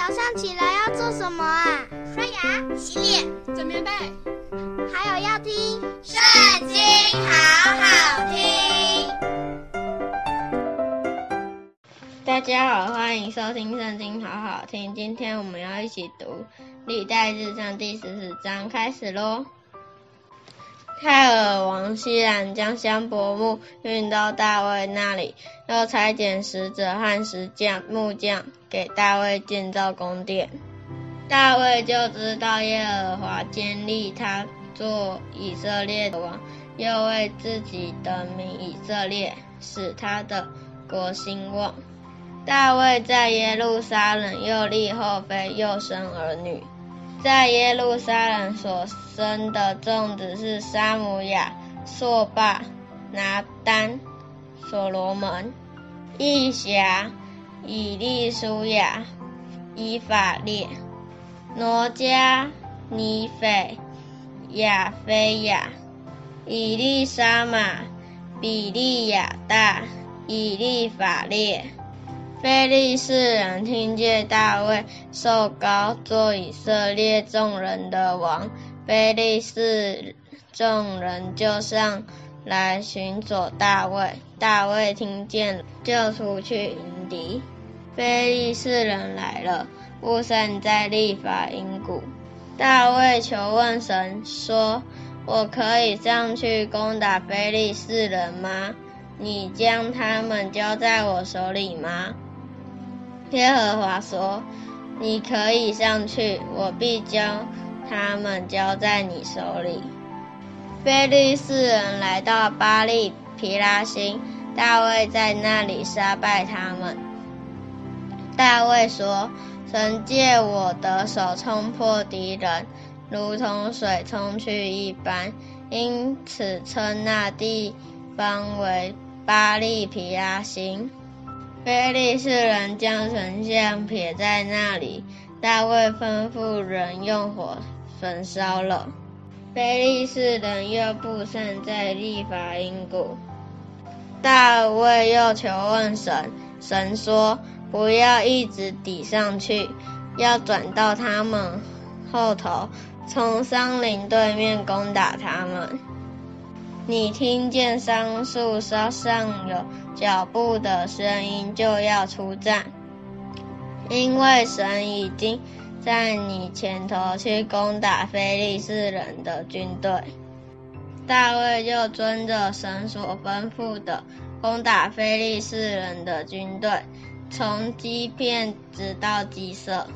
早上起来要做什么啊？刷牙、洗脸、整棉被，还有要听《圣经》，好好听。大家好，欢迎收听《圣经》，好好听。今天我们要一起读《历代志上》第十四章，开始喽。泰尔王希兰将香柏木运到大卫那里，又裁剪石子和石匠、木匠给大卫建造宫殿。大卫就知道耶和华坚立他做以色列的王，又为自己的名以色列使他的国兴旺。大卫在耶路撒冷又立后妃，又生儿女。在耶路撒冷所生的众子是沙姆亚、朔霸、拿单、所罗门、义辖、以利舒雅、以法列、挪迦、尼斐、亚非亚、以利沙玛、比利亚大、以利法列。非利士人听见大卫受膏做以色列众人的王，非利士众人就上来寻索大卫。大卫听见，就出去迎敌。非利士人来了，布散在立法音谷。大卫求问神说：“我可以上去攻打非利士人吗？你将他们交在我手里吗？”耶和华说：“你可以上去，我必将他们交在你手里。”非利士人来到巴利皮拉星，大卫在那里杀败他们。大卫说：“神借我的手冲破敌人，如同水冲去一般，因此称那地方为巴利皮拉星。”非利士人将神像撇在那里，大卫吩咐人用火焚烧了。非利士人又布散在利法音谷。大卫又求问神，神说：“不要一直抵上去，要转到他们后头，从桑林对面攻打他们。你听见桑树梢上有脚步的声音，就要出战，因为神已经在你前头去攻打非利士人的军队。大卫就遵着神所吩咐的，攻打非利士人的军队，从基遍直到基色。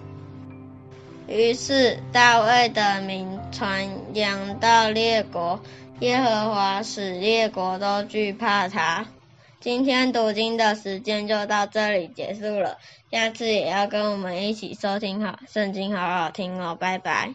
于是大卫的名传扬到列国，耶和华使列国都惧怕他。今天读经的时间就到这里结束了，下次也要跟我们一起收听好圣经，好好听哦，拜拜。